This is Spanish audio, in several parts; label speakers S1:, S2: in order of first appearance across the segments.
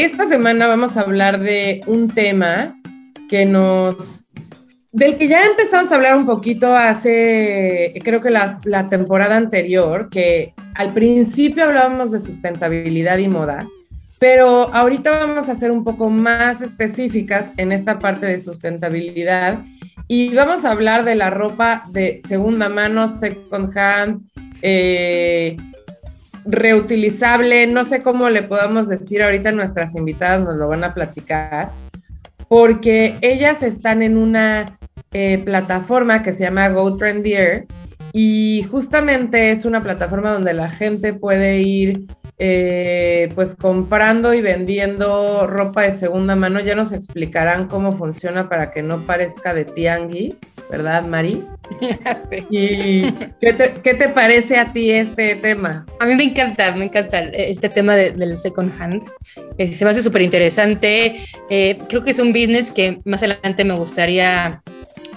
S1: Esta semana vamos a hablar de un tema que nos del que ya empezamos a hablar un poquito hace, creo que la, temporada anterior, que al principio hablábamos de sustentabilidad y moda, pero ahorita vamos a ser un poco más específicas en esta parte de sustentabilidad y vamos a hablar de la ropa de segunda mano, second hand, eh, reutilizable, no sé cómo le podamos decir ahorita nuestras invitadas nos lo van a platicar, porque ellas están en una eh, plataforma que se llama Go Trendier y justamente es una plataforma donde la gente puede ir eh, pues comprando y vendiendo ropa de segunda mano. Ya nos explicarán cómo funciona para que no parezca de tianguis, ¿verdad, Mari? Sí. ¿Y qué te, parece a ti este tema?
S2: A mí me encanta, me encanta este tema del second hand. Eh, se me hace súper interesante. Eh, creo que es un business que más adelante me gustaría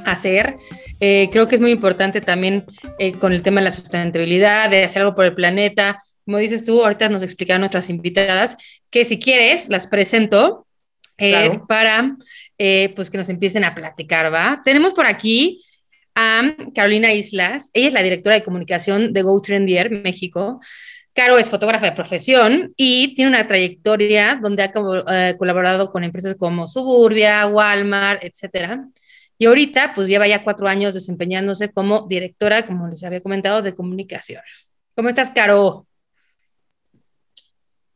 S2: hacer. creo que es muy importante también con el tema de la sustentabilidad, de hacer algo por el planeta como dices tú, ahorita nos explicaron nuestras invitadas, que si quieres, las presento eh, para eh, pues que nos empiecen a platicar, ¿va? Tenemos por aquí a Carolina Islas, ella es la directora de comunicación de Go Trendier, México. Caro es fotógrafa de profesión y tiene una trayectoria donde ha eh, colaborado con empresas como Suburbia, Walmart, etcétera. Y ahorita, pues lleva ya cuatro años desempeñándose como directora, como les había comentado, de comunicación. ¿Cómo estás, Caro?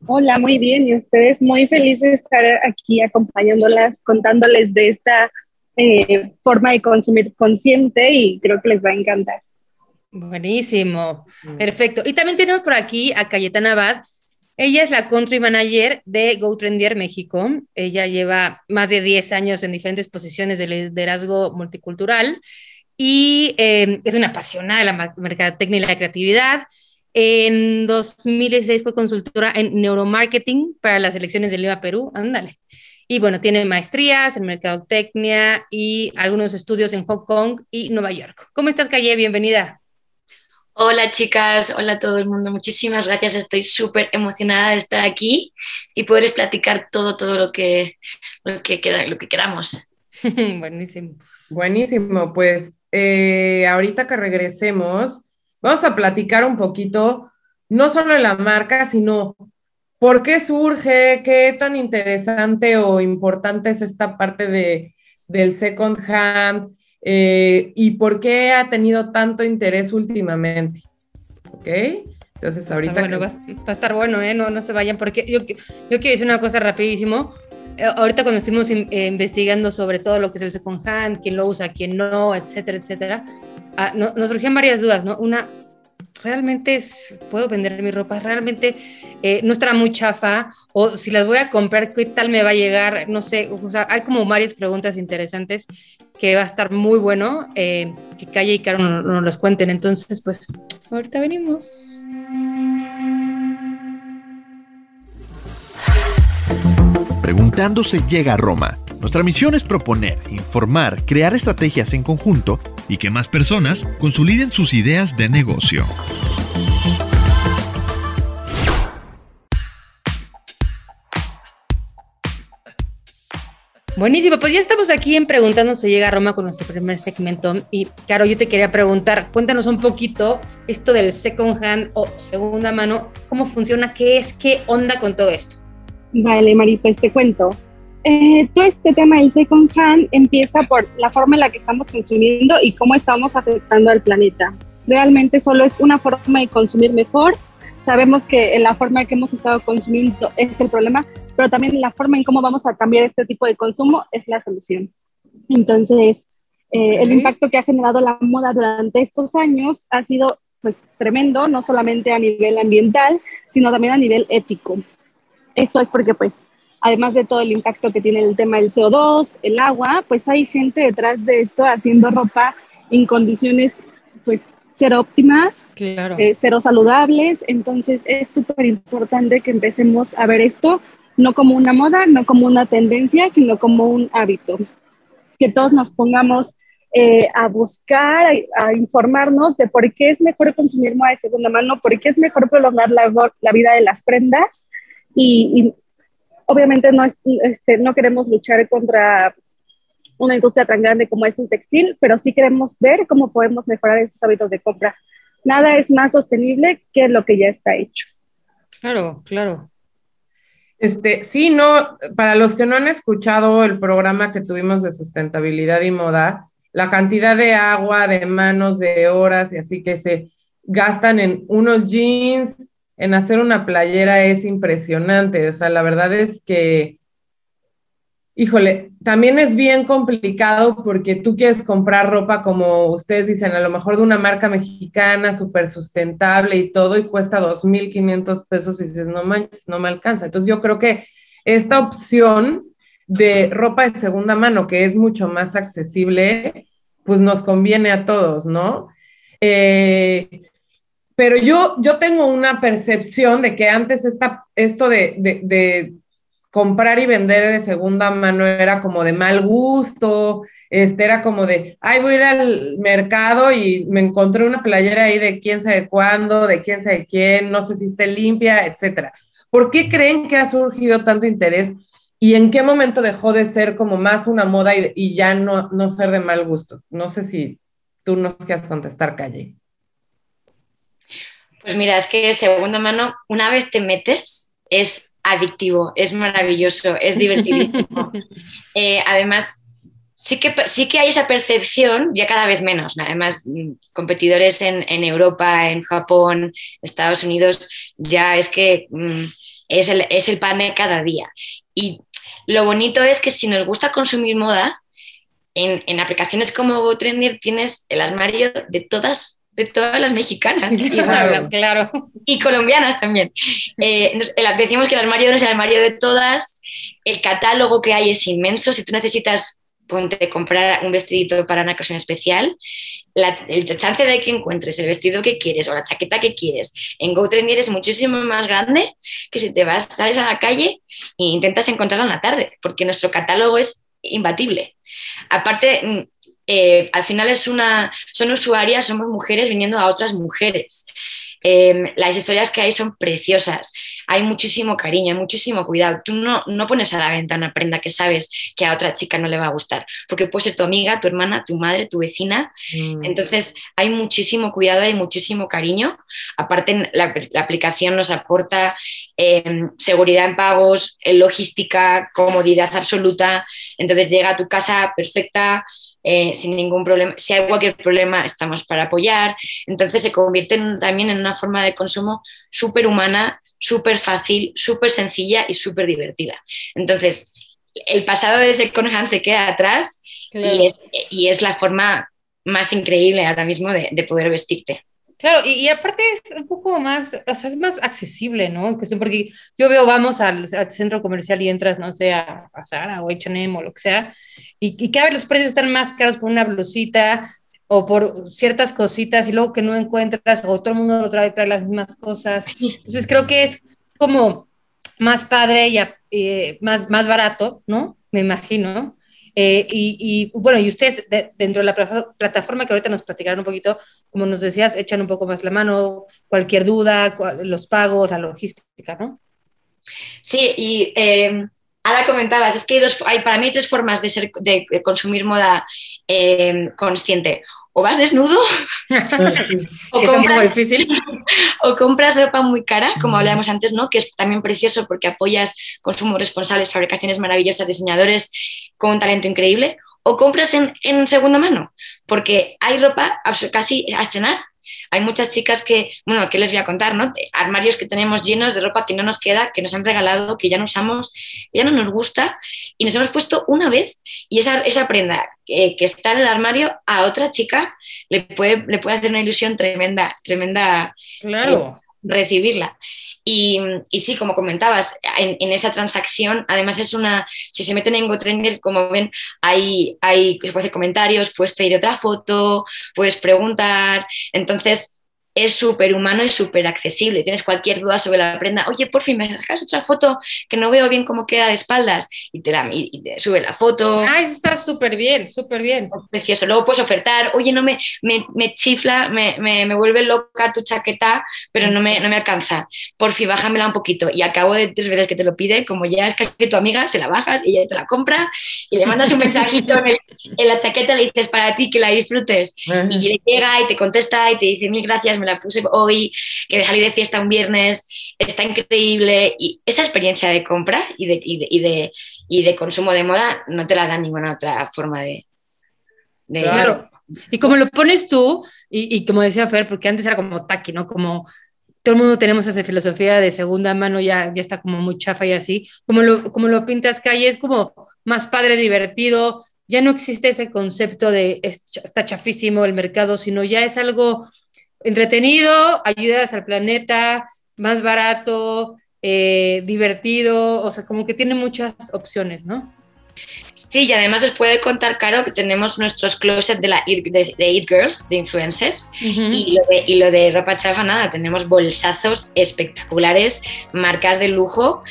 S3: Hola, muy bien. Y ustedes muy felices de estar aquí acompañándolas, contándoles de esta eh, forma de consumir consciente y creo que les va a encantar.
S2: Buenísimo, perfecto. Y también tenemos por aquí a Cayetana Abad. Ella es la country manager de GoTrendier México. Ella lleva más de 10 años en diferentes posiciones de liderazgo multicultural y eh, es una apasionada de la mercadotecnia y la creatividad. En 2016 fue consultora en neuromarketing para las elecciones de Lima, Perú. Ándale. Y bueno, tiene maestrías en mercadotecnia y algunos estudios en Hong Kong y Nueva York. ¿Cómo estás, Calle? Bienvenida.
S4: Hola chicas, hola a todo el mundo, muchísimas gracias, estoy súper emocionada de estar aquí y poder platicar todo, todo lo que, lo que, lo que queramos.
S2: Buenísimo.
S1: Buenísimo, pues eh, ahorita que regresemos, Vamos a platicar un poquito, no solo de la marca, sino por qué surge, qué tan interesante o importante es esta parte de, del second hand eh, y por qué ha tenido tanto interés últimamente. ¿Ok?
S2: Entonces ahorita... Bueno, va, a estar bueno, ¿eh? No, no se vayan porque yo, yo quiero decir una cosa rapidísimo. Eh, ahorita cuando estuvimos eh, investigando sobre todo lo que es el second hand, quién lo usa, quién no, etcétera, etcétera, Ah, nos surgían varias dudas, ¿no? Una, ¿realmente puedo vender mi ropa? ¿Realmente eh, no estará muy chafa? O si las voy a comprar, ¿qué tal me va a llegar? No sé, o sea, hay como varias preguntas interesantes que va a estar muy bueno eh, que Calle y Caro nos, nos los cuenten. Entonces, pues, ahorita venimos.
S5: Preguntando se llega a Roma. Nuestra misión es proponer, informar, crear estrategias en conjunto y que más personas consoliden sus ideas de negocio.
S2: Buenísimo, pues ya estamos aquí en Preguntando se llega a Roma con nuestro primer segmento. Y Caro, yo te quería preguntar, cuéntanos un poquito esto del second hand o segunda mano, cómo funciona, qué es, qué onda con todo esto.
S3: Vale, Mari, pues te cuento. Eh, todo este tema del second hand empieza por la forma en la que estamos consumiendo y cómo estamos afectando al planeta. Realmente solo es una forma de consumir mejor. Sabemos que en la forma en que hemos estado consumiendo es el problema, pero también la forma en cómo vamos a cambiar este tipo de consumo es la solución. Entonces, eh, el impacto que ha generado la moda durante estos años ha sido pues tremendo, no solamente a nivel ambiental, sino también a nivel ético. Esto es porque pues además de todo el impacto que tiene el tema del CO2, el agua, pues hay gente detrás de esto haciendo ropa en condiciones pues cero óptimas, claro. Eh, cero saludables, entonces es súper importante que empecemos a ver esto no como una moda, no como una tendencia, sino como un hábito. Que todos nos pongamos eh, a buscar, a, informarnos de por qué es mejor consumir moda de segunda mano, por qué es mejor prolongar la, la vida de las prendas y, obviamente no, este, no queremos luchar contra una industria tan grande como es el textil, pero sí queremos ver cómo podemos mejorar estos hábitos de compra. Nada es más sostenible que lo que ya está hecho.
S2: Claro, claro.
S1: Este, sí, no, para los que no han escuchado el programa que tuvimos de sustentabilidad y moda, la cantidad de agua, de manos, de horas y así que se gastan en unos jeans, en hacer una playera es impresionante. O sea, la verdad es que, híjole, también es bien complicado porque tú quieres comprar ropa, como ustedes dicen, a lo mejor de una marca mexicana súper sustentable y todo, y cuesta 2.500 pesos y dices, no manches, no me alcanza. Entonces yo creo que esta opción de ropa de segunda mano, que es mucho más accesible, pues nos conviene a todos, ¿no? Eh, pero yo, yo tengo una percepción de que antes esta, esto de, comprar y vender de segunda mano era como de mal gusto, este era como de, ay, voy a ir al mercado y me encontré una playera ahí de quién sabe cuándo, de quién sabe quién, no sé si esté limpia, etcétera. ¿Por qué creen que ha surgido tanto interés y en qué momento dejó de ser como más una moda y, y ya no, no ser de mal gusto? No sé si tú nos quieras contestar, Calle.
S4: Pues mira, es que segunda mano, una vez te metes, es adictivo, es maravilloso, es divertidísimo. Eh, además, sí que, sí que hay esa percepción, ya cada vez menos. Además, mm, competidores en, Europa, en Japón, Estados Unidos, ya es que mm, es, el, es el pan de cada día. Y lo bonito es que si nos gusta consumir moda, en, en aplicaciones como GoTrender tienes el armario de todas de todas las mexicanas.
S2: Claro,
S4: Y colombianas también. Eh, decimos que el armario no es el armario de todas, el catálogo que hay es inmenso. Si tú necesitas ponte, comprar un vestidito para una ocasión especial, el chance de que encuentres el vestido que quieres o la chaqueta que quieres en GoTrendier es muchísimo más grande que si te vas, sales a la calle e intentas encontrarla en la tarde, porque nuestro catálogo es imbatible. Aparte, mm, eh, al final es una, son usuarias, somos mujeres viniendo a otras mujeres. Em, las historias que hay son preciosas, hay muchísimo cariño, hay muchísimo cuidado. Tú no, no pones a la venta una prenda que sabes que a otra chica no le va a gustar, porque puede ser tu amiga, tu hermana, tu madre, tu vecina. Mm. Entonces hay muchísimo cuidado, hay muchísimo cariño. Aparte, la, aplicación nos aporta em, seguridad en pagos, logística, comodidad absoluta. Entonces llega a tu casa perfecta. Eh, sin ningún problema. Si hay cualquier problema, estamos para apoyar. Entonces se convierte también en una forma de consumo súper humana, súper fácil, súper sencilla y súper divertida. Entonces, el pasado de Second Hand se queda atrás y, es, la forma más increíble ahora mismo de poder vestirte.
S2: Claro, y, aparte es un poco más, o sea, es más accesible, ¿no? Porque yo veo, vamos al, centro comercial y entras, no sé, a, a Zara o H&M o lo que sea, y, y, cada vez los precios están más caros por una blusita o por ciertas cositas y luego que no encuentras o todo el mundo lo trae, trae las mismas cosas. Entonces creo que es como más padre y eh, más, más barato, ¿no? Me imagino. Eh, y, bueno, y ustedes dentro de la plataforma que ahorita nos platicaron un poquito, como nos decías, echan un poco más la mano, cualquier duda, los pagos, la logística, ¿no?
S4: Sí, y eh, ahora comentabas, es que hay, dos, hay, para mí tres formas de, ser, de consumir moda eh, consciente. o vas desnudo
S2: o, compras, difícil.
S4: o compras ropa muy cara, como hablábamos antes, ¿no? que es también precioso porque apoyas consumos responsables, fabricaciones maravillosas, diseñadores con un talento increíble, o compras en, en segunda mano, porque hay ropa casi a estrenar hay muchas chicas que, bueno, ¿qué les voy a contar? ¿no? Armarios que tenemos llenos de ropa que no nos queda, que nos han regalado, que ya no usamos, ya no nos gusta y nos hemos puesto una vez y esa, esa prenda que está en el armario a otra chica le puede, le puede hacer una ilusión tremenda, tremenda.
S2: Claro.
S4: Eh, recibirla. Y, sí, como comentabas, en, esa transacción, además es una, si se meten en GoTrender, como ven, hay, hay, se puede hacer comentarios, puedes pedir otra foto, puedes preguntar. Entonces, es súper humano y súper accesible. Tienes cualquier duda sobre la prenda, oye, por fin, me sacas otra foto que no veo bien cómo queda de espaldas y te, la, y te sube la foto.
S2: Ah, eso está súper bien, súper bien.
S4: Precioso. Luego puedes ofertar, oye, no me, me, me chifla, me, me, me, vuelve loca tu chaqueta, pero no me, no me alcanza. Por fin, bájamela un poquito. Y a cabo de tres veces que te lo pide, como ya es casi tu amiga, se la bajas y ella te la compra y le mandas un mensajito en, la chaqueta, le dices para ti que la disfrutes. Y llega y te contesta y te dice mil gracias, me la puse hoy, que salí de fiesta un viernes, está increíble. Y esa experiencia de compra y de, y de, y de, consumo de moda no te la da ninguna otra forma de...
S2: claro. Y como lo pones tú, y, y, como decía Fer, porque antes era como taqui, ¿no? Como todo el mundo tenemos esa filosofía de segunda mano, ya, ya está como muy chafa y así. Como lo, como lo pintas calle, es como más padre, divertido. Ya no existe ese concepto de está chafísimo el mercado, sino ya es algo entretenido, ayudas al planeta, más barato, eh, divertido, o sea, como que tiene muchas opciones, ¿no?
S4: Sí, y además os puede contar, Caro, que tenemos nuestros closets de, la de, It Girls, de influencers, y, lo de, y, lo de, ropa chafa, nada, tenemos bolsazos espectaculares, marcas de lujo,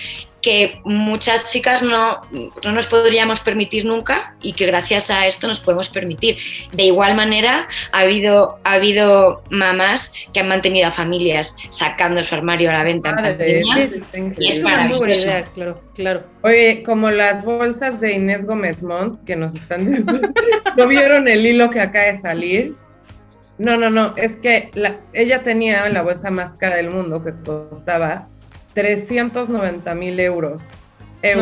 S4: que muchas chicas no, no, nos podríamos permitir nunca y que gracias a esto nos podemos permitir. De igual manera, ha habido, ha habido mamás que han mantenido a familias sacando su armario a la venta.
S1: es, muy buena idea, claro, claro. Oye, como las bolsas de Inés Gómez Montt, que nos están... ¿No vieron el hilo que acaba de salir? No, no, no, es que la, ella tenía la bolsa más cara del mundo que costaba 390 mil euros.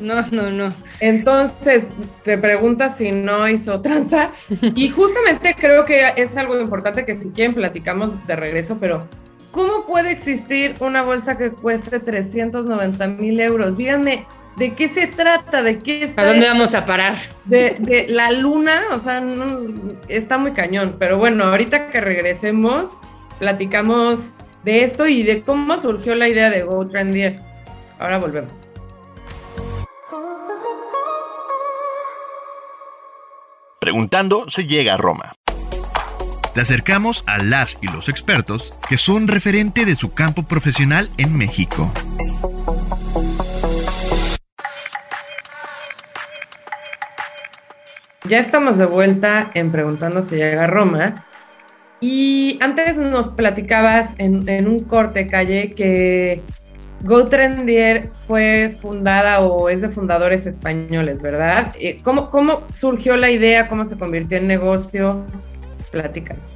S2: No, no, no,
S1: Entonces, te preguntas si no hizo tranza. Y justamente creo que es algo importante que si quieren platicamos de regreso, pero ¿cómo puede existir una bolsa que cueste 390 mil euros? Díganme, ¿de qué se trata? ¿De qué está?
S2: ¿A dónde vamos a parar?
S1: De, la luna, o sea, está muy cañón. Pero bueno, ahorita que regresemos, platicamos de esto y de cómo surgió la idea de Go Trendier. Ahora volvemos.
S5: Preguntando se llega a Roma. Te acercamos a las y los expertos que son referente de su campo profesional en México.
S1: Ya estamos de vuelta en Preguntando se llega a Roma y antes nos platicabas en, un corte calle que GoTrendier fue fundada o es de fundadores españoles, ¿verdad? Eh, ¿Cómo, ¿Cómo surgió la idea? ¿Cómo se convirtió en negocio? Platícanos.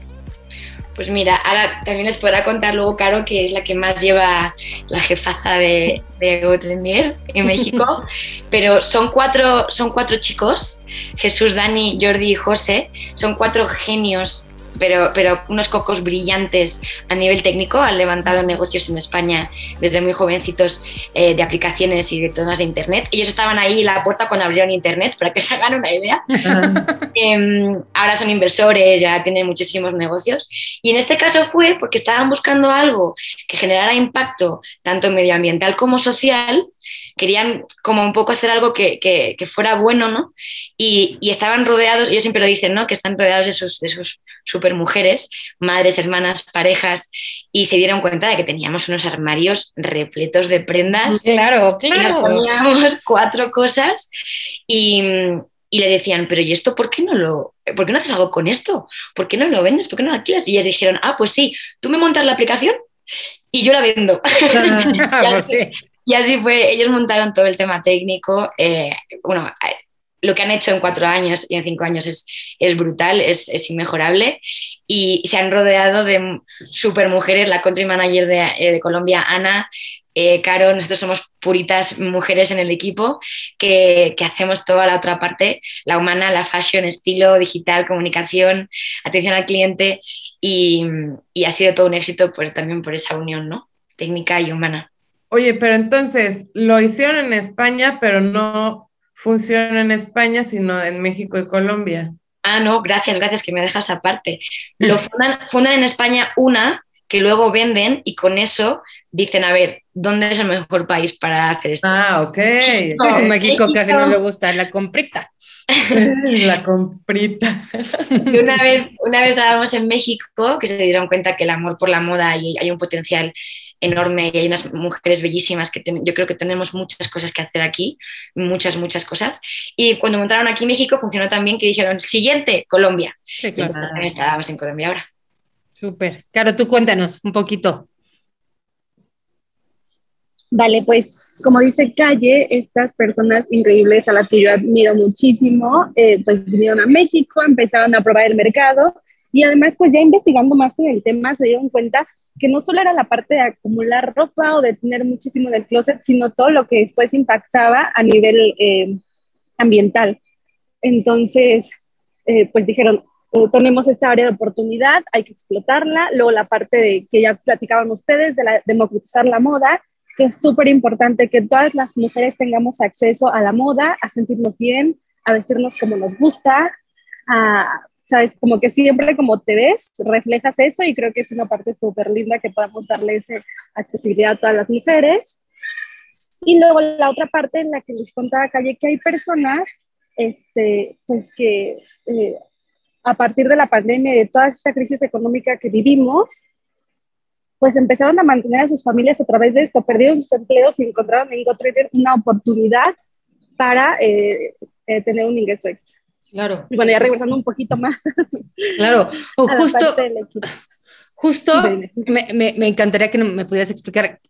S4: Pues mira, ahora también les podrá contar luego Caro, que es la que más lleva la jefaza de, de GoTrendier en México, pero son cuatro, son cuatro chicos, Jesús, Dani, Jordi y José, son cuatro genios pero, pero unos cocos brillantes a nivel técnico. Han levantado negocios en España desde muy jovencitos eh, de aplicaciones y de temas de Internet. Ellos estaban ahí en la puerta cuando abrieron Internet, para que se hagan una idea. Em, ahora son inversores, ya tienen muchísimos negocios. Y en este caso fue porque estaban buscando algo que generara impacto tanto medioambiental como social querían como un poco hacer algo que, que, fuera bueno, ¿no? Y, y, estaban rodeados, ellos siempre lo dicen, ¿no? Que están rodeados de sus, de sus super mujeres, madres, hermanas, parejas, y se dieron cuenta de que teníamos unos armarios repletos de prendas.
S2: Claro, claro.
S4: teníamos cuatro cosas y, y le decían, pero ¿y esto por qué no lo, por qué no haces algo con esto? ¿Por qué no lo vendes? ¿Por qué no lo alquilas? Y ellas dijeron, ah, pues sí, tú me montas la aplicación y yo la vendo. Ah, y, así, fue, ellos montaron todo el tema técnico. Eh, bueno, lo que han hecho en cuatro años y en cinco años es, es brutal, es, es, inmejorable. Y se han rodeado de super mujeres, la country manager de, eh, de Colombia, Ana, eh, Caro, nosotros somos puritas mujeres en el equipo que, que, hacemos toda la otra parte, la humana, la fashion, estilo, digital, comunicación, atención al cliente y, y ha sido todo un éxito por, también por esa unión, ¿no? Técnica y humana.
S1: Oye, pero entonces lo hicieron en España, pero no funciona en España, sino en México y Colombia.
S4: Ah, no, gracias, gracias que me dejas aparte. Lo fundan, fundan en España una que luego venden y con eso dicen, a ver, ¿dónde es el mejor país para hacer esto?
S1: Ah, ok.
S2: No, México casi no le gusta la comprita.
S1: la comprita.
S4: Y una vez, una vez estábamos en México, que se dieron cuenta que el amor por la moda y hay un potencial enorme y hay unas mujeres bellísimas que ten, yo creo que tenemos muchas cosas que hacer aquí, muchas, muchas cosas. Y cuando montaron aquí México funcionó también que dijeron, siguiente, Colombia.
S2: Sí, claro.
S4: Y estábamos en Colombia ahora.
S2: Súper. Claro, tú cuéntanos un poquito.
S3: Vale, pues como dice Calle, estas personas increíbles a las que yo admiro muchísimo, eh, pues vinieron a México, empezaron a probar el mercado y además pues ya investigando más en el tema se dieron cuenta que no solo era la parte de acumular ropa o de tener muchísimo del closet, sino todo lo que después impactaba a nivel eh, ambiental. Entonces, eh, pues dijeron, oh, tenemos esta área de oportunidad, hay que explotarla. Luego la parte de que ya platicaban ustedes, de la, democratizar la moda, que es súper importante que todas las mujeres tengamos acceso a la moda, a sentirnos bien, a vestirnos como nos gusta, a sabes, como que siempre como te ves, reflejas eso y creo que es una parte súper linda que podamos darle esa accesibilidad a todas las mujeres. Y luego la otra parte en la que les contaba Calle, que hay personas, este, pues que eh, a partir de la pandemia y de toda esta crisis económica que vivimos, pues empezaron a mantener a sus familias a través de esto, perdieron sus empleos y encontraron en GoTrader una oportunidad para eh, eh, tener un ingreso extra.
S2: Claro.
S3: Y bueno, ya regresando un poquito más.
S2: Claro, o justo, justo me, me, me, encantaría que me pudieras explicar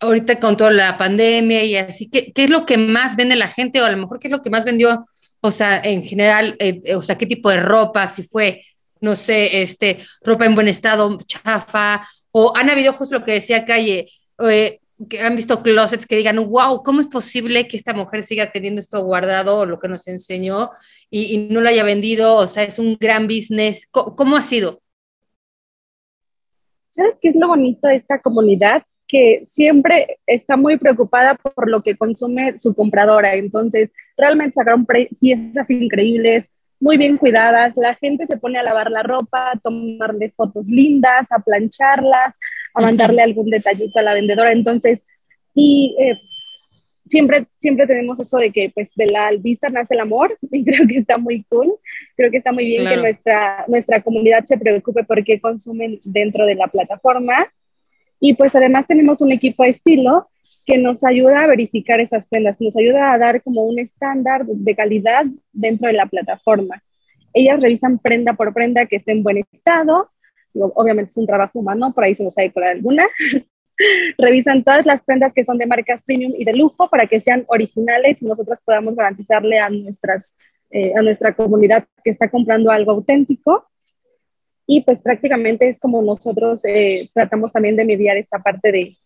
S2: ahorita con toda la pandemia y así, ¿qué, ¿qué, es lo que más vende la gente o a lo mejor qué es lo que más vendió, o sea, en general, eh, o sea, qué tipo de ropa, si fue, no sé, este, ropa en buen estado, chafa, o han habido justo lo que decía Calle, eh, que han visto closets que digan, wow, ¿cómo es posible que esta mujer siga teniendo esto guardado, lo que nos enseñó, y, y no lo haya vendido? O sea, es un gran business. ¿Cómo, cómo ha sido?
S3: ¿Sabes qué es lo bonito de esta comunidad? Que siempre está muy preocupada por lo que consume su compradora. Entonces, realmente sacaron piezas increíbles, muy bien cuidadas, la gente se pone a lavar la ropa, a tomarle fotos lindas, a plancharlas, a mandarle algún detallito a la vendedora. Entonces, y eh, siempre, siempre tenemos eso de que pues de la vista nace el amor y creo que está muy cool. Creo que está muy bien claro. que nuestra, nuestra comunidad se preocupe por qué consumen dentro de la plataforma. Y pues además tenemos un equipo de estilo que nos ayuda a verificar esas prendas, nos ayuda a dar como un estándar de calidad dentro de la plataforma. Ellas revisan prenda por prenda que esté en buen estado, obviamente es un trabajo humano, por ahí se nos ha por alguna. revisan todas las prendas que son de marcas premium y de lujo para que sean originales y nosotros podamos garantizarle a, nuestras, eh, a nuestra comunidad que está comprando algo auténtico. Y pues prácticamente es como nosotros eh, tratamos también de mediar esta parte de,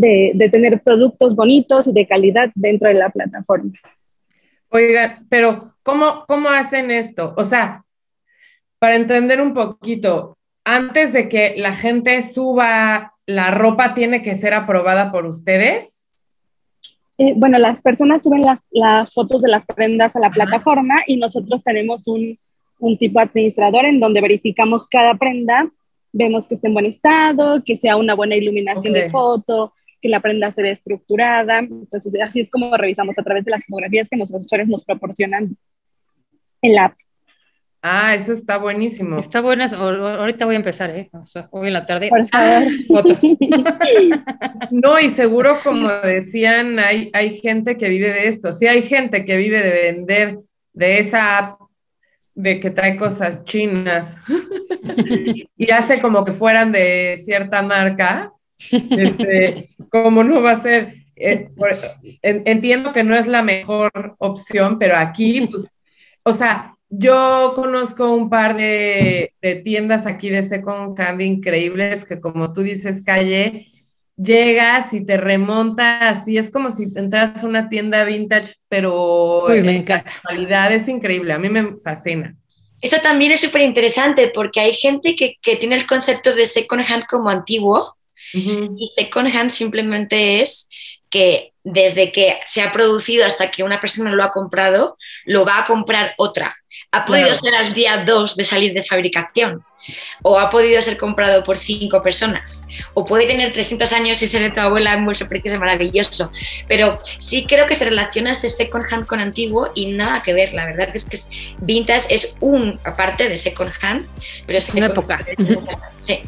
S3: de, de, tener productos bonitos y de calidad dentro de la plataforma.
S1: Oiga, pero ¿cómo, ¿cómo hacen esto? O sea, para entender un poquito, antes de que la gente suba la ropa, ¿tiene que ser aprobada por ustedes?
S3: Eh, bueno, las personas suben las, las, fotos de las prendas a la Ajá. plataforma y nosotros tenemos un, un tipo administrador en donde verificamos cada prenda, vemos que esté en buen estado, que sea una buena iluminación okay. de foto, que la prenda se ve estructurada. Entonces, así es como revisamos a través de las fotografías que nuestros usuarios nos proporcionan en la app.
S1: Ah, eso está buenísimo.
S2: Está bueno. Ahorita voy a empezar, ¿eh? O sea, hoy en la tarde.
S3: Por favor.
S2: Fotos.
S1: no, y seguro, como decían, hay, hay gente que vive de esto. Sí, hay gente que vive de vender de esa app de que trae cosas chinas y hace como que fueran de cierta marca. Este, como no va a ser. eh, entiendo que no es la mejor opción, pero aquí, pues, o sea, yo conozco un par de, tiendas aquí de Second Hand increíbles que como tú dices, calle, llegas y te remontas y es como si entras a una tienda vintage, pero
S2: Uy, me encanta.
S1: calidad es increíble, a mí me fascina.
S4: Esto también es súper interesante porque hay gente que, tiene el concepto de second hand como antiguo y second hand simplemente es que desde que se ha producido hasta que una persona lo ha comprado, lo va a comprar otra. Ha podido ser al día 2 de salir de fabricación, o ha podido ser comprado por cinco personas, o puede tener 300 años y ser de tu abuela en bolso precioso maravilloso. Pero sí creo que se relaciona ese second hand con antiguo y nada que ver. La verdad es que es, vintage es un aparte de second hand, pero es
S2: una época.
S4: Sí.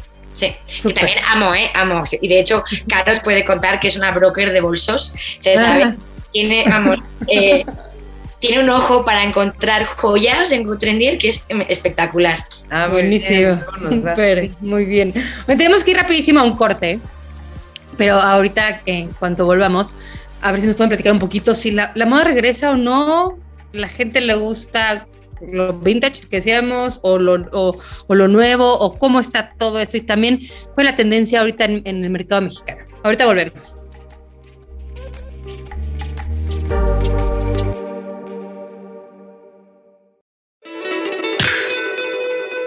S4: Sí, y también amo, ¿eh? Amo. Y de hecho, Carlos puede contar que es una broker de bolsos. Se sabe, ah. tiene, vamos, eh, tiene un ojo para encontrar joyas en Gutrendier que es espectacular.
S2: Ah, buenísimo. Súper, muy bien. tenemos que ir rapidísimo a un corte, pero ahorita, en cuanto volvamos, a ver si nos pueden platicar un poquito si la, la moda regresa o no, la gente le gusta lo vintage que decíamos o lo, o, lo nuevo o cómo está todo esto y también fue la tendencia ahorita en, en el mercado mexicano. Ahorita volvemos.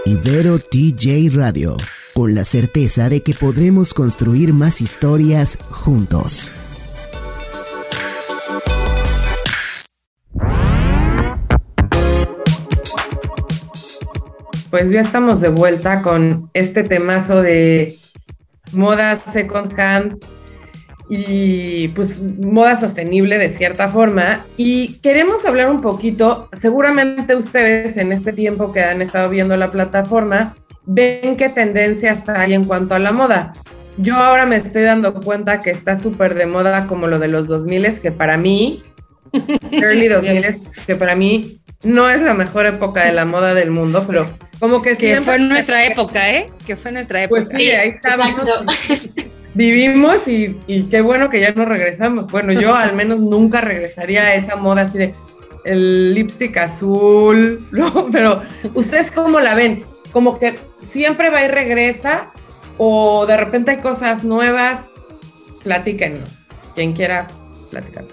S6: Ibero TJ Radio, con la certeza de que podremos construir más historias juntos.
S1: Pues ya estamos de vuelta con este temazo de moda second hand y pues moda sostenible de cierta forma. Y queremos hablar un poquito, seguramente ustedes en este tiempo que han estado viendo la plataforma, ven qué tendencias hay en cuanto a la moda. Yo ahora me estoy dando cuenta que está súper de moda como lo de los 2000, que para mí, early 2000, que para mí no es la mejor época de la moda del mundo, pero como que,
S2: que fue nuestra época, ¿eh? Que fue nuestra pues
S1: época. Pues sí, ahí estábamos. Vivimos y, qué bueno que ya no regresamos. Bueno, yo al menos nunca regresaría a esa moda así de el lipstick azul, ¿no? Pero ustedes cómo la ven? Como que siempre va y regresa o de repente hay cosas nuevas. Platíquenos. Quien quiera platicar.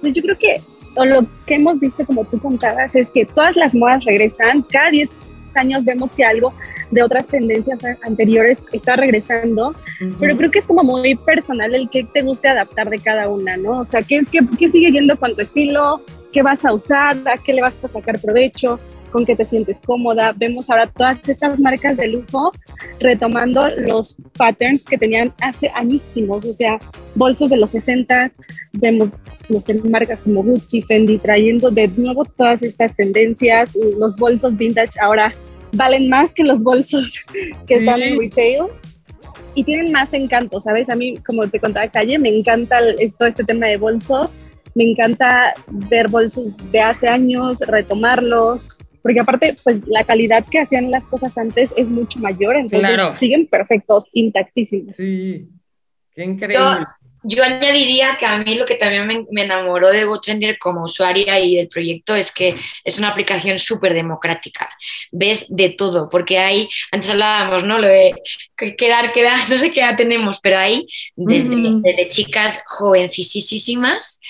S3: Pues yo creo que lo que hemos visto, como tú contabas, es que todas las modas regresan. Cada 10 años vemos que algo de otras tendencias anteriores está regresando, pero creo que es como muy personal el que te guste adaptar de cada una, ¿no? O sea, ¿qué, es, qué, qué sigue yendo con tu estilo? ¿Qué vas a usar? ¿A qué le vas a sacar provecho? Con qué te sientes cómoda. Vemos ahora todas estas marcas de lujo retomando los patterns que tenían hace añísimos, o sea, bolsos de los 60, vemos no sé, marcas como Gucci, Fendi, trayendo de nuevo todas estas tendencias. Los bolsos vintage ahora valen más que los bolsos que están en retail y tienen más encanto, ¿sabes? A mí, como te contaba Calle, me encanta todo este tema de bolsos. Me encanta ver bolsos de hace años, retomarlos, porque aparte, pues la calidad que hacían las cosas antes es mucho mayor, entonces siguen perfectos, intactísimos.
S1: Sí, qué increíble
S4: yo añadiría que a mí lo que también me, enamoró de GoTrender como usuaria y del proyecto es que es una aplicación súper democrática. Ves de todo, porque hay, antes hablábamos, ¿no? Lo de quedar, quedar, no sé qué edad tenemos, pero hay desde, desde chicas jovencísimas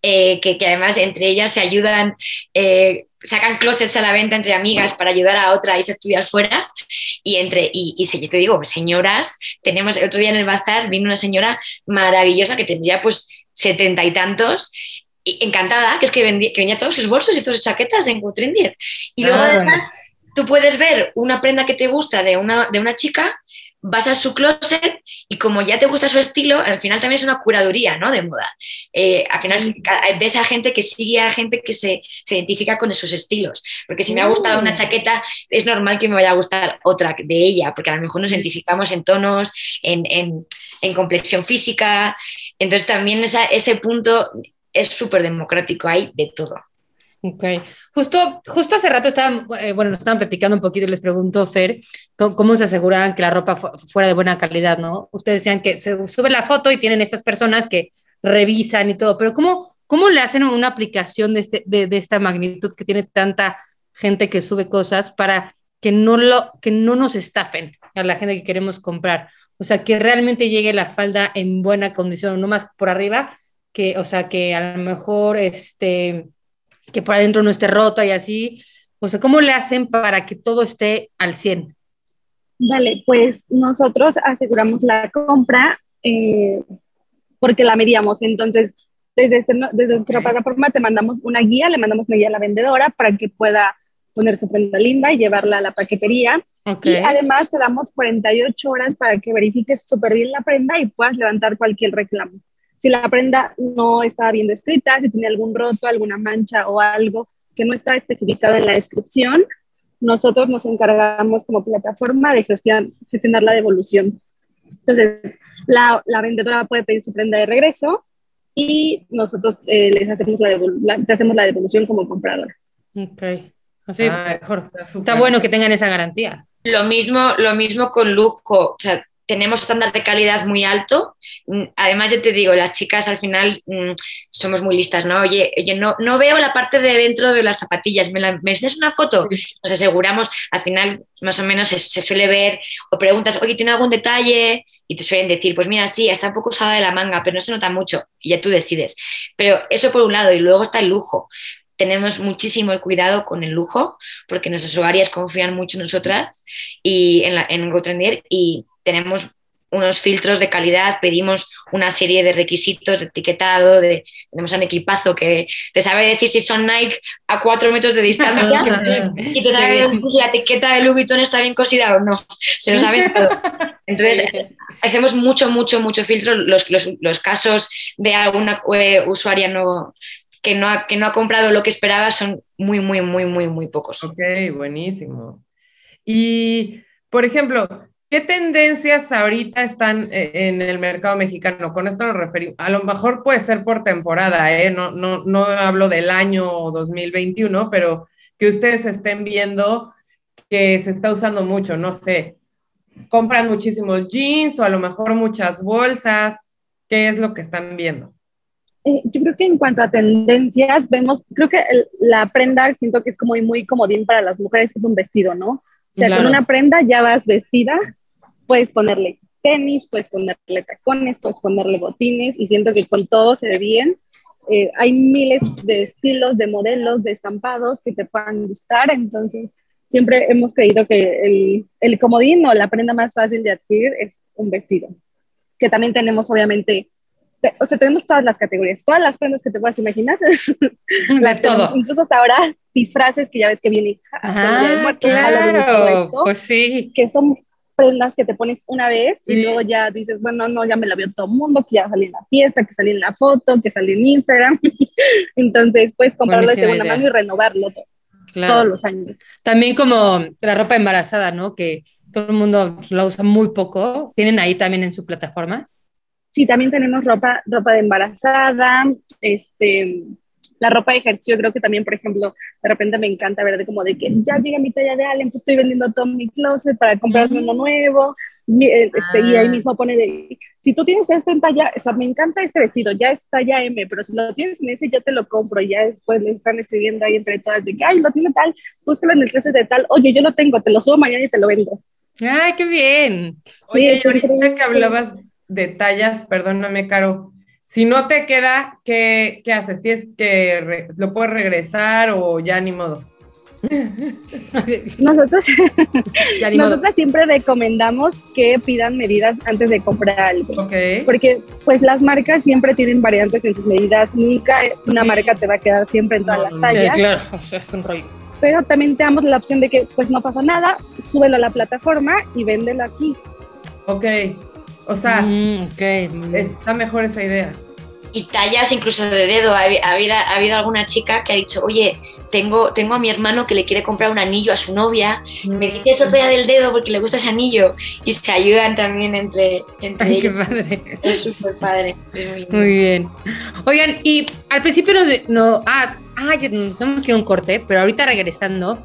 S4: eh, que, que, además entre ellas se ayudan. Eh, sacan closets a la venta entre amigas para ayudar a otra a irse a estudiar fuera. Y entre, y, y si yo te digo, señoras, tenemos el otro día en el bazar, vino una señora maravillosa que tendría pues setenta y tantos, y encantada, que es que, vendía, que venía todos sus bolsos y todas sus chaquetas en Gutrendier. Y luego ah, además tú puedes ver una prenda que te gusta de una, de una chica vas a su closet y como ya te gusta su estilo, al final también es una curaduría ¿no? de moda. Eh, al final ves a gente que sigue a gente que se, identifica con esos estilos. Porque si me ha gustado una mm. chaqueta, es normal que me vaya a gustar otra de ella, porque a lo mejor nos identificamos en tonos, en, en, complexión física. Entonces también ese punto es súper democrático, hay de todo.
S2: Ok, justo, justo hace rato estaban, eh, bueno, nos estaban platicando un poquito y les preguntó Fer cómo, se aseguraban que la ropa fuera de buena calidad, ¿no? Ustedes decían que se sube la foto y tienen estas personas que revisan y todo, pero ¿cómo, cómo le hacen una aplicación de, este, de, de esta magnitud que tiene tanta gente que sube cosas para que no, lo, que no nos estafen a la gente que queremos comprar? O sea, que realmente llegue la falda en buena condición, no más por arriba, que, o sea, que a lo mejor este, que por adentro no esté roto y así. O sea, ¿cómo le hacen para que todo esté al 100?
S3: Vale, pues nosotros aseguramos la compra eh, porque la medíamos. Entonces, desde, este, desde nuestra plataforma te mandamos una guía, le mandamos una guía a la vendedora para que pueda poner su prenda linda y llevarla a la paquetería. Y además te damos 48 horas para que verifiques súper bien la prenda y puedas levantar cualquier reclamo. Si la prenda no está bien descrita, si tiene algún roto, alguna mancha o algo que no está especificado en la descripción, nosotros nos encargamos como plataforma de gestionar, la devolución. Entonces, la, la, vendedora puede pedir su prenda de regreso y nosotros eh, les hacemos la, hacemos la devolución como comprador.
S2: Ok. Así, ah, mejor. Está bueno que tengan esa garantía.
S4: Lo mismo, lo mismo con lujo. O sea, tenemos estándar de calidad muy alto. Mm, además, yo te digo, las chicas al final mm, somos muy listas, ¿no? Oye, oye no, no veo la parte de dentro de las zapatillas, ¿me, la, ¿me una foto? Nos aseguramos, al final más o menos se, suele ver, o preguntas, oye, ¿tiene algún detalle? Y te suelen decir, pues mira, sí, está un poco usada de la manga, pero no se nota mucho, y ya tú decides. Pero eso por un lado, y luego está el lujo tenemos muchísimo el cuidado con el lujo, porque nuestras usuarias confían mucho en nosotras y en, la, en GoTrendier y tenemos unos filtros de calidad, pedimos una serie de requisitos de etiquetado, de, tenemos un equipazo que te sabe decir si son Nike a cuatro metros de distancia y te sabe decir si la etiqueta de Louis Vuitton está bien cosida o no, se lo saben todo. Entonces, hacemos mucho, mucho, mucho filtro. Los, los, los casos de alguna eh, usuaria no, que, no ha, que no ha comprado lo que esperaba son muy, muy, muy, muy, muy pocos.
S1: Ok, buenísimo. Y, por ejemplo, ¿Qué tendencias ahorita están eh, en el mercado mexicano? Con esto nos referimos, a lo mejor puede ser por temporada, ¿eh? no, no, no hablo del año 2021, pero que ustedes estén viendo que se está usando mucho, no sé, compran muchísimos jeans o a lo mejor muchas bolsas, ¿qué es lo que están viendo?
S3: Eh, yo creo que en cuanto a tendencias, vemos, creo que la prenda siento que es como muy comodín para las mujeres, es un vestido, ¿no? O sea, con una prenda ya vas vestida, puedes ponerle tenis, puedes ponerle tacones, puedes ponerle botines y siento que con todo se ve bien. Eh, hay miles de estilos, de modelos, de estampados que te puedan gustar, entonces siempre hemos creído que el, el comodín o la prenda más fácil de adquirir es un vestido, que también tenemos obviamente o sea, tenemos todas las categorías, todas las prendas que te puedas imaginar.
S2: las todo.
S3: incluso hasta ahora, disfraces que ya ves que vienen.
S2: Ah, claro, pues sí.
S3: Que son prendas que te pones una vez y luego ya dices, bueno, no, ya me la vio todo el mundo, que ya salí en la fiesta, que salí en la foto, que salí en Instagram. Entonces puedes comprarlo de segunda mano y renovarlo todos los años.
S2: También como la ropa embarazada, ¿no? Que todo el mundo la usa muy poco. ¿Tienen ahí también en su plataforma?
S3: Sí, también tenemos ropa, ropa de embarazada, este, la ropa de ejercicio, creo que también, por ejemplo, de repente me encanta ver de como de que ya llega mi talla de Allen, entonces estoy vendiendo todo mi closet para comprarme uno nuevo, eh, este, y ahí ah. mismo pone de, si tú tienes este en talla, o sea, me encanta este vestido, ya es talla M, pero si lo tienes en ese, yo te lo compro, y ya después le están escribiendo ahí entre todas de que, ay, lo tiene tal, búscalo en el closet de tal, oye, yo lo tengo, te lo subo mañana y te lo vendo.
S2: Ay, qué bien.
S1: Oye, y ahorita que hablabas detalles, perdóname, Caro. Si no te queda, ¿qué, qué haces? Si es que lo puedes regresar o ya ni modo.
S3: Nosotros, nosotros siempre recomendamos que pidan medidas antes de comprar algo. Porque pues las marcas siempre tienen variantes en sus medidas. Nunca una marca te va a quedar siempre en todas las tallas.
S2: Sí, claro, es un rollo.
S3: Pero también te damos la opción de que pues no pasa nada, súbelo a la plataforma y véndelo aquí.
S1: Ok. O sea, mm, está mejor esa idea.
S4: Y tallas incluso de dedo. Ha, habido, ha habido alguna chica que ha dicho, oye, tengo, tengo a mi hermano que le quiere comprar un anillo a su novia, me dice esa talla del dedo porque le gusta ese anillo y se ayudan también entre, entre
S2: Ay, Qué padre.
S4: Es súper padre.
S2: muy, bien. Oigan, y al principio nos, no, ah, ah, nos tenemos que ir a un corte, pero ahorita regresando,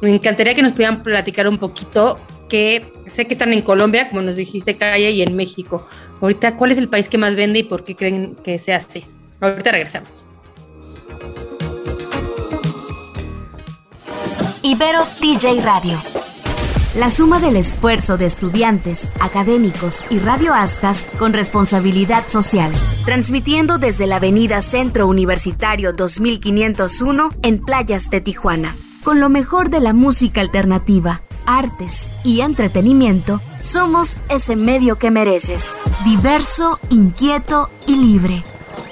S2: me encantaría que nos pudieran platicar un poquito que sé que están en Colombia, como nos dijiste, Calle, y en México. Ahorita, ¿cuál es el país que más vende y por qué creen que sea así? Ahorita regresamos.
S7: Ibero TJ Radio. La suma del esfuerzo de estudiantes, académicos y radioastas con responsabilidad social, transmitiendo desde la Avenida Centro Universitario 2501 en Playas de Tijuana, con lo mejor de la música alternativa, artes y entretenimiento, somos ese medio que mereces, diverso, inquieto y libre.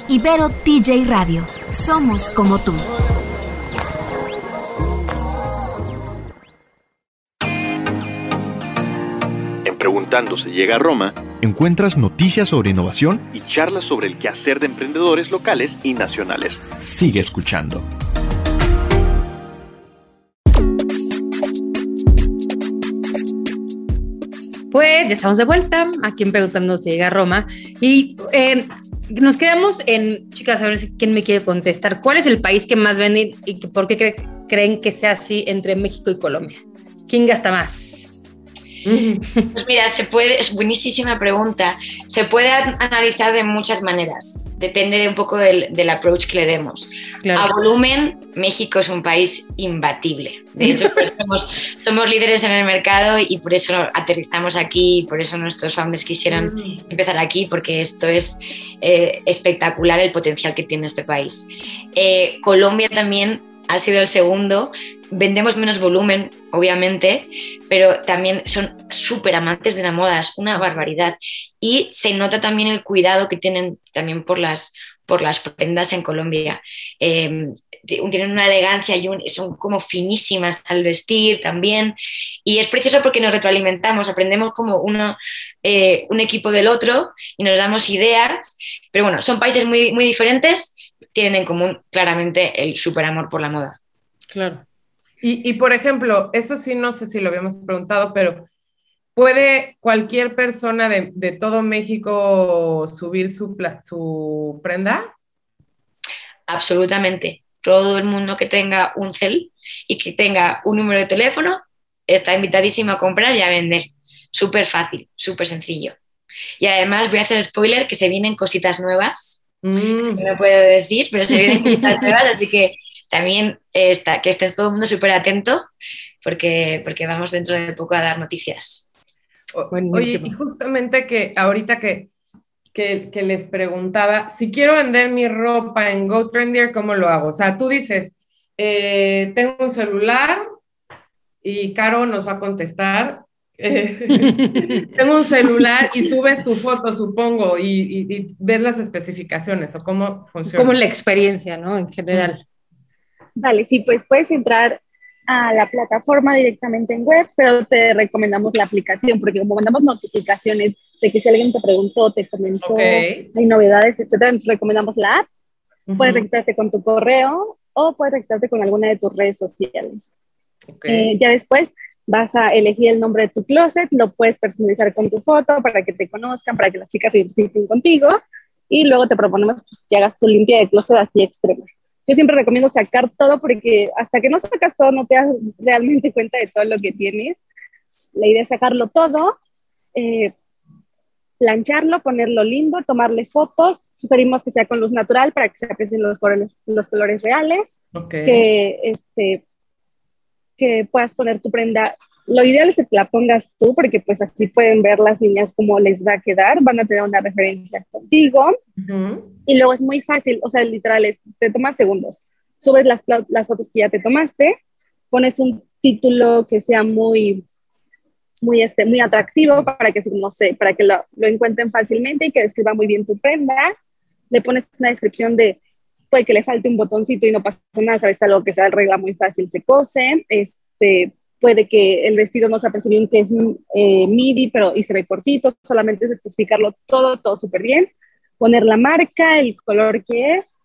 S7: Ibero TJ Radio, somos como tú.
S5: Preguntando se llega a Roma, encuentras noticias sobre innovación y charlas sobre el quehacer de emprendedores locales y nacionales. Sigue escuchando.
S2: Pues ya estamos de vuelta aquí en Preguntando se llega Roma y eh, nos quedamos en, chicas, a ver quién me quiere contestar. ¿Cuál es el país que más vende y por qué creen que sea así entre México y Colombia? ¿Quién gasta más?
S4: Pues mira, se puede, es buenísima pregunta. Se puede analizar de muchas maneras. Depende de un poco del, approach que le demos. A volumen, México es un país imbatible. De hecho, somos, somos, líderes en el mercado y por eso aterrizamos aquí, y por eso nuestros founders quisieron mm. empezar aquí, porque esto es eh, espectacular el potencial que tiene este país. Eh, Colombia también ha sido el segundo. Vendemos menos volumen, obviamente, pero también son súper amantes de la moda, es una barbaridad. Y se nota también el cuidado que tienen también por las, por las prendas en Colombia. Em, tienen una elegancia y son como finísimas al vestir también. Y es precioso porque nos retroalimentamos, aprendemos como uno, eh, un equipo del otro y nos damos ideas. Pero bueno, son países muy, muy diferentes tienen en común claramente el super amor por la moda.
S1: Claro. Y, por ejemplo, eso sí, no sé si lo habíamos preguntado, pero ¿puede cualquier persona de, todo México subir su, su prenda?
S4: Absolutamente. Todo el mundo que tenga un cel y que tenga un número de teléfono está invitadísimo a comprar y a vender. Súper fácil, súper sencillo. Y además voy a hacer spoiler que se vienen cositas nuevas Mm. No puedo decir, pero se vienen cosas nuevas, así que también está, que estés todo el mundo súper atento porque, porque vamos dentro de poco a dar noticias.
S1: Oye, y justamente que ahorita que, que, que, les preguntaba, si quiero vender mi ropa en GoTrendier, ¿cómo lo hago? O sea, tú dices, eh, tengo un celular y Caro nos va a contestar, tengo un celular y subes tu foto, supongo, y, ves las especificaciones o cómo funciona.
S2: Como la experiencia, ¿no? En general.
S3: Vale, sí, pues puedes entrar a la plataforma directamente en web, pero te recomendamos la aplicación, porque como mandamos notificaciones de que si alguien te preguntó, te comentó, hay novedades, etcétera, entonces recomendamos la app. Puedes registrarte con tu correo o puedes registrarte con alguna de tus redes sociales. Eh, ya después vas a elegir el nombre de tu closet, lo puedes personalizar con tu foto para que te conozcan, para que las chicas se identifiquen contigo y luego te proponemos pues, que hagas tu limpia de closet así extrema. Yo siempre recomiendo sacar todo porque hasta que no sacas todo no te das realmente cuenta de todo lo que tienes. La idea es sacarlo todo, eh, plancharlo, ponerlo lindo, tomarle fotos. Sugerimos que sea con luz natural para que se aprecien los colores, los colores reales. Que este, que puedas poner tu prenda. Lo ideal es que te la pongas tú, porque pues así pueden ver las niñas cómo les va a quedar, van a tener una referencia contigo. Y luego es muy fácil, o sea, literal, es, te tomas segundos. Subes las, las fotos que ya te tomaste, pones un título que sea muy, muy, este, muy atractivo para que, no sé, para que lo, lo encuentren fácilmente y que describa muy bien tu prenda. Le pones una descripción de puede que le falte un botoncito y no pasa nada, sabes, algo que se arregla muy fácil, se cose, este, puede que el vestido no se aprecie bien que es eh, midi, pero y se ve cortito, solamente es especificarlo todo, todo súper bien, poner la marca, el color que es,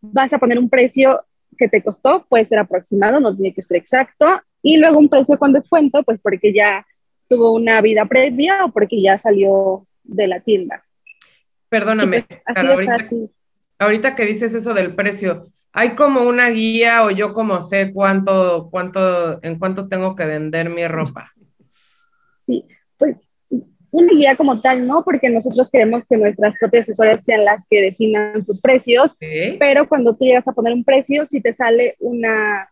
S3: vas a poner un precio que te costó, puede ser aproximado, no tiene que ser exacto, y luego un precio con descuento, pues porque ya tuvo una vida previa o porque ya salió de la tienda.
S1: Perdóname, pues, así es fácil ahorita que dices eso del precio, ¿hay como una guía o yo como sé cuánto, cuánto, en cuánto tengo que vender mi ropa?
S3: Sí, pues una guía como tal, no, porque nosotros queremos que nuestras propias usuarias sean las que definan sus precios, pero cuando tú llegas a poner un precio, si te sale una,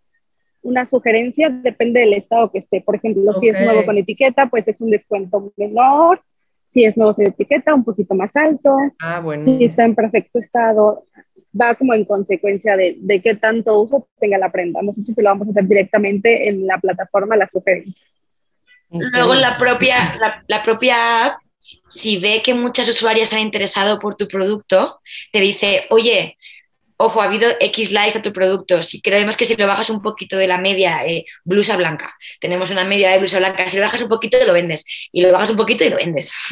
S3: una sugerencia, depende del estado que esté. Por ejemplo, si es nuevo con etiqueta, pues es un descuento menor. Si es nuevo sin etiqueta, un poquito más alto.
S1: Ah, bueno.
S3: Si está en perfecto estado, va como en consecuencia de, de qué tanto uso tenga la prenda. Nosotros te lo vamos a hacer directamente en la plataforma, la sugerencia.
S4: Luego la propia, la, la, propia app, si ve que muchas usuarias se han interesado por tu producto, te dice, oye, ojo, ha habido X likes a tu producto. Si creemos que si lo bajas un poquito de la media, eh, blusa blanca, tenemos una media de blusa blanca, si lo bajas un poquito, lo vendes. Y lo bajas un poquito y lo vendes.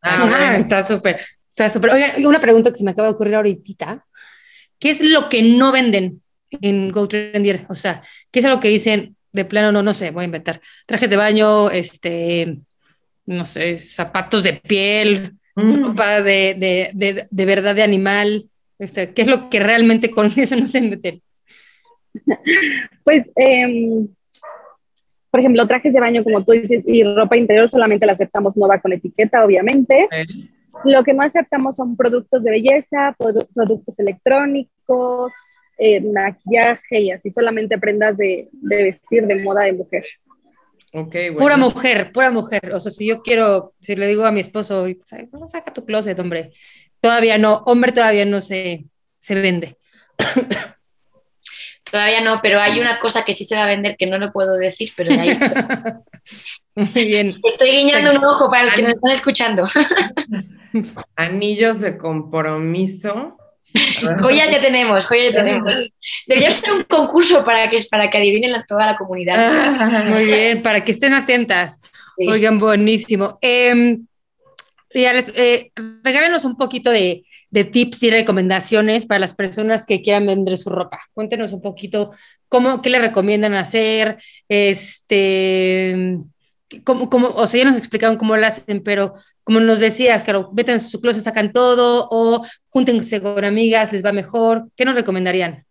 S2: Ah, ah está súper. Está súper. Oiga, una pregunta que se me acaba de ocurrir ahorita. ¿Qué es lo que no venden en GoTrendier? O sea, ¿qué es lo que dicen? de plano no, no sé, voy a inventar. Trajes de baño, este, no sé, zapatos de piel, mm. ropa de, de, de, de, verdad de animal. Este, ¿Qué es lo que realmente con eso no se meten?
S3: Pues, eh, por ejemplo, trajes de baño, como tú dices, y ropa interior solamente la aceptamos nueva con etiqueta, obviamente. Lo que no aceptamos son productos de belleza, productos electrónicos, eh, maquillaje y así, solamente prendas de, de, vestir de moda de mujer.
S1: Okay,
S2: bueno. Pura mujer, pura mujer. O sea, si yo quiero, si le digo a mi esposo, saca tu closet, hombre. Todavía no, hombre todavía no se, se vende.
S4: Todavía no, pero hay una cosa que sí se va a vender que no lo puedo decir, pero ahí está.
S2: Muy bien.
S4: Estoy guiñando un ojo para los que nos están escuchando.
S1: Anillos de compromiso
S4: joyas ya tenemos, joyas ya tenemos. Debería ser un concurso para que, para que adivinen toda la comunidad.
S2: Ah, muy bien, para que estén atentas. Oigan, buenísimo. Eh, eh, regálenos un poquito de, de, tips y recomendaciones para las personas que quieran vender su ropa. Cuéntenos un poquito cómo, qué le recomiendan hacer, este, como, como, o sea, ya nos explicaron cómo lo hacen, pero como nos decías, claro, veten en su closet, sacan todo, o júntense con amigas, les va mejor. ¿Qué nos recomendarían?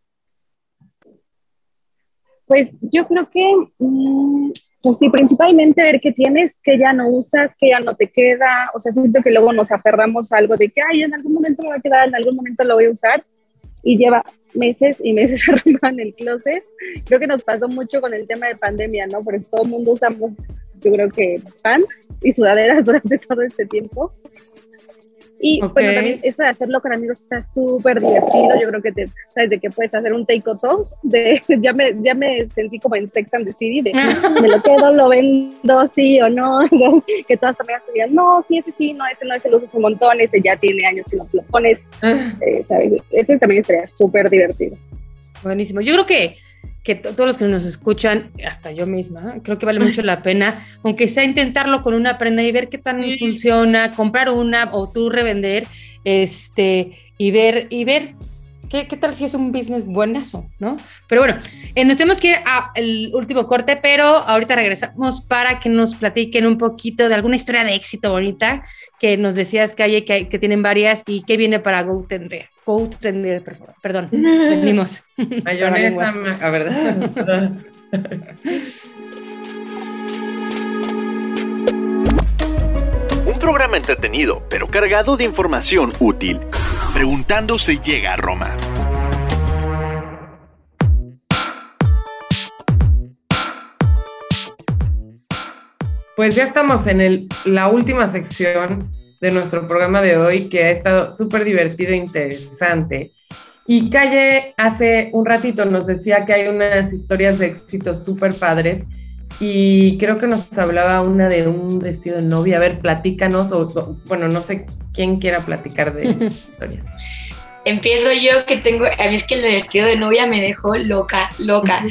S3: Pues yo creo que, mm, pues sí, principalmente ver qué tienes, que ya no usas, que ya no te queda. O sea, siento que luego nos aferramos a algo de que, ay, en algún momento me va a quedar, en algún momento lo voy a usar. Y lleva meses y meses arrumbado en el closet. Creo que nos pasó mucho con el tema de pandemia, ¿no? Porque todo el mundo usamos yo creo que pants y sudaderas durante todo este tiempo. Y bueno, también eso de hacerlo con amigos está súper divertido. Yo creo que te, sabes de que puedes hacer un take o toss. De, ya, me, ya me sentí como en Sex and the City, de me lo quedo, lo vendo, sí o no. que todas también digan, no, sí, ese sí, no, ese no, ese lo uso un montón, ese ya tiene años que no lo pones. Ah. Eh, ¿sabes? Ese también estaría súper divertido.
S2: Buenísimo. Yo creo que que todos los que nos escuchan, hasta yo misma, creo que vale mucho la pena, aunque sea intentarlo con una prenda y ver qué tan funciona, comprar una o tú revender, este, y ver, y ver ¿Qué, ¿Qué, tal si es un business buenazo, no? Pero bueno, eh, nos tenemos que ir al último corte, pero ahorita regresamos para que nos platiquen un poquito de alguna historia de éxito bonita que nos decías que hay, que, que tienen varias y qué viene para GoTendeer. GoTendeer, perdón, venimos.
S1: Mayonesa, a verdad.
S5: un programa entretenido, pero cargado de información útil. Preguntando se llega a Roma.
S1: Pues ya estamos en la última sección de nuestro programa de hoy, que ha estado súper divertido e interesante. Y Calle hace un ratito nos decía que hay unas historias de éxito súper padres y creo que nos hablaba una de un vestido de novia. A ver, platícanos, o, bueno, no sé quién quiera platicar de historias.
S4: Empiezo yo que tengo, a mí es que el vestido de novia me dejó loca, loca.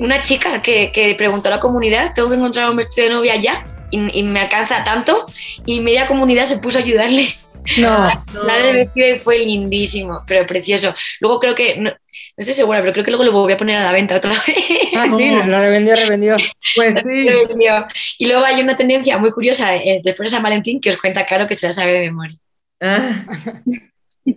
S4: Una chica que, que, preguntó a la comunidad, tengo que encontrar un vestido de novia ya, y, me alcanza tanto, y media comunidad se puso a ayudarle.
S2: No,
S4: la del vestido fue lindísimo, pero precioso. Luego creo que, no, estoy segura, pero creo que luego lo voy a poner a la venta otra vez.
S2: Ah, sí, lo revendió, revendió.
S1: Pues sí.
S4: Revendió. Y luego hay una tendencia muy curiosa eh, después de San Valentín que os cuenta Caro que se la sabe de memoria.
S1: Ah.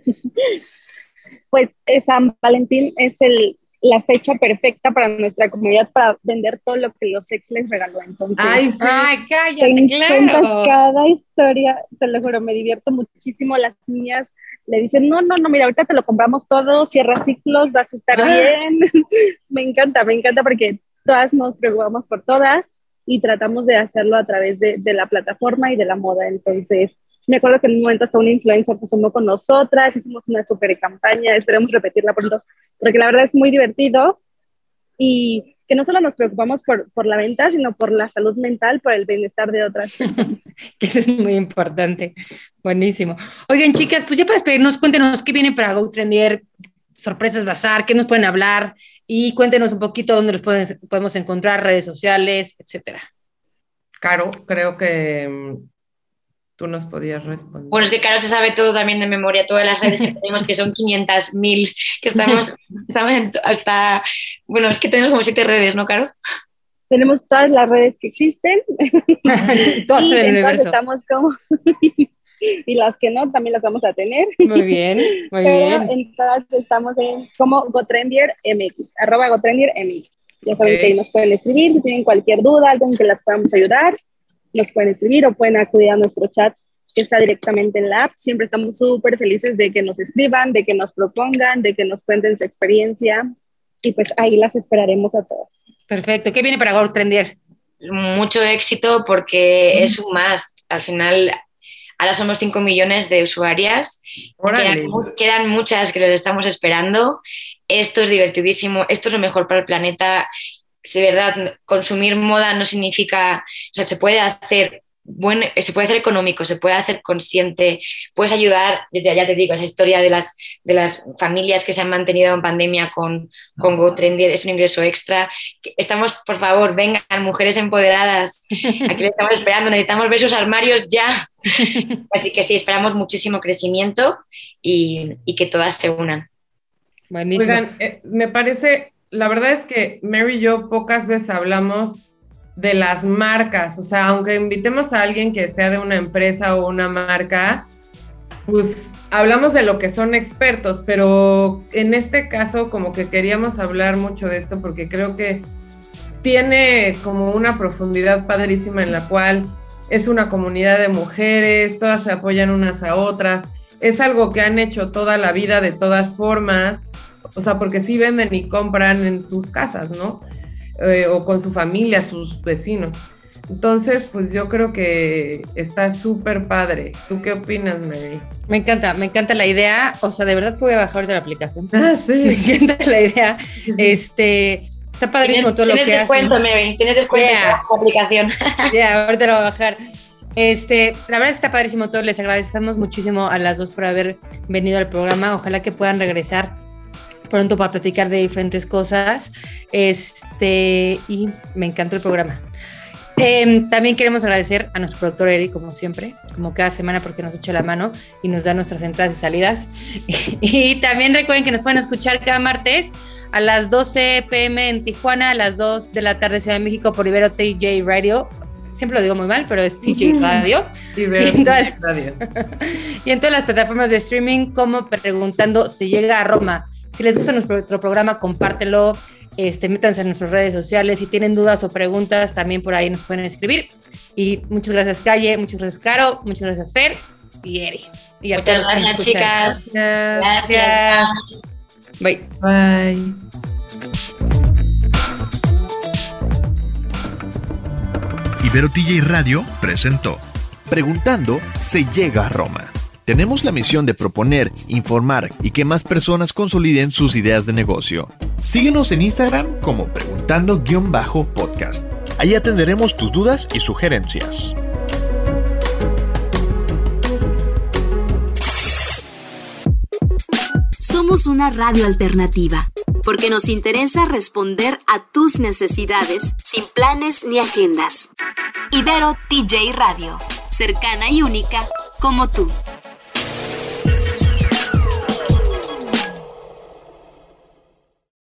S3: Pues eh, San Valentín es el, la fecha perfecta para nuestra comunidad para vender todo lo que los ex les regaló. Entonces,
S1: Ay, sí.
S2: Ay,
S3: te
S2: cállate,
S3: cuentas
S2: claro.
S3: cada historia, te lo juro, me divierto muchísimo. Las niñas le dicen, no, no, no, mira, ahorita te lo compramos todo, cierra ciclos, vas a estar
S1: Ah.
S3: bien. me encanta, me encanta porque todas nos preocupamos por todas y tratamos de hacerlo a través de, de la plataforma y de la moda. Entonces, me acuerdo que en un momento hasta una influencer se sumó con nosotras, hicimos una super campaña, esperemos repetirla pronto, porque la verdad es muy divertido y que no solo nos preocupamos por, por la venta, sino por la salud mental, por el bienestar de otras
S2: que eso es muy importante. Buenísimo. Oigan, chicas, pues ya para despedirnos, cuéntenos qué viene para Go Trendier, sorpresas bazar, qué nos pueden hablar y cuéntenos un poquito dónde los pueden- podemos encontrar, redes sociales, etcétera.
S1: Caro, creo que mm, tú nos podías responder.
S4: Bueno, es que Caro se sabe todo también de memoria, todas las redes que tenemos, que son 500.000, que estamos, estamos hasta, bueno, es que tenemos como siete redes, ¿no, Caro?
S3: Tenemos todas las redes que existen y todas
S2: universo.
S3: estamos como... y las que no, también las vamos a tener.
S2: Muy bien, muy
S3: Pero
S2: bien.
S3: en todas estamos en como Gotrendier MX, arroba Gotrendier MX. Ya saben que ahí nos pueden escribir, si tienen cualquier duda, algo en que las podamos ayudar, nos pueden escribir o pueden acudir a nuestro chat que está directamente en la app. Siempre estamos súper felices de que nos escriban, de que nos propongan, de que nos cuenten su experiencia y pues ahí las esperaremos a todas.
S2: Perfecto. ¿Qué viene para Go Trendier?
S4: Mucho éxito porque es un must. Al final, ahora somos 5 millones de usuarias. Quedan, mu- quedan muchas que les estamos esperando. Esto es divertidísimo, esto es lo mejor para el planeta. De verdad, consumir moda no significa, o sea, se puede hacer buen, se puede hacer económico, se puede hacer consciente, puedes ayudar, ya, ya te digo, esa historia de las, de las familias que se han mantenido en pandemia con, con GoTrendier es un ingreso extra. Estamos, por favor, vengan, mujeres empoderadas, aquí les estamos esperando, necesitamos ver sus armarios ya. Así que sí, esperamos muchísimo crecimiento y, y que todas se unan.
S2: Buenísimo.
S1: Oigan, eh, me parece, la verdad es que Mary y yo pocas veces hablamos de las marcas, o sea, aunque invitemos a alguien que sea de una empresa o una marca, pues hablamos de lo que son expertos, pero en este caso como que queríamos hablar mucho de esto porque creo que tiene como una profundidad padrísima en la cual es una comunidad de mujeres, todas se apoyan unas a otras, es algo que han hecho toda la vida de todas formas, o sea, porque sí venden y compran en sus casas, ¿no? Eh, o con su familia, sus vecinos. Entonces, pues yo creo que está súper padre. ¿Tú qué opinas, Mary?
S2: Me encanta, me encanta la idea. O sea, de verdad que voy a bajar ahorita la aplicación.
S1: Ah,
S2: Me
S1: sí.
S2: encanta la idea. Este, está padrísimo todo lo
S4: tienes
S2: que
S4: descuento,
S2: hacen.
S4: Mary, tienes descuento
S2: Yeah.
S4: en la aplicación.
S2: Ya, ahorita lo voy a bajar. Este, la verdad es que está padrísimo todo. Les agradecemos muchísimo a las dos por haber venido al programa. Ojalá que puedan regresar pronto para platicar de diferentes cosas. Este, y me encantó el programa. Em, también queremos agradecer a nuestro productor Eric, como siempre, como cada semana, porque nos echa la mano y nos da nuestras entradas y salidas. y también recuerden que nos pueden escuchar cada martes a las 12 pm en Tijuana, a las 2 de la tarde Ciudad de México por Ibero TJ Radio. Siempre lo digo muy mal, pero es TJ. Radio.
S1: Y ver
S2: Y
S1: radio.
S2: Y en todas las plataformas de streaming, como preguntando si llega a Roma. Si les gusta nuestro programa, compártelo. Este, métanse en nuestras redes sociales. Si tienen dudas o preguntas, también por ahí nos pueden escribir. Y muchas gracias, Calle. Muchas gracias, Caro. Muchas gracias, Fer y Eri. Y a
S4: Muchas
S2: todos los que nos
S4: gracias,
S2: escuchan.
S4: chicas.
S1: Gracias.
S2: Gracias. Bye.
S1: Bye.
S5: Ibero TJ Radio presentó Preguntando se llega a Roma. Tenemos la misión de proponer, informar y que más personas consoliden sus ideas de negocio. Síguenos en Instagram como preguntando-podcast. Ahí atenderemos tus dudas y sugerencias.
S7: Somos una radio alternativa, porque nos interesa responder a tus necesidades sin planes ni agendas. Ibero TJ Radio, cercana y única como tú.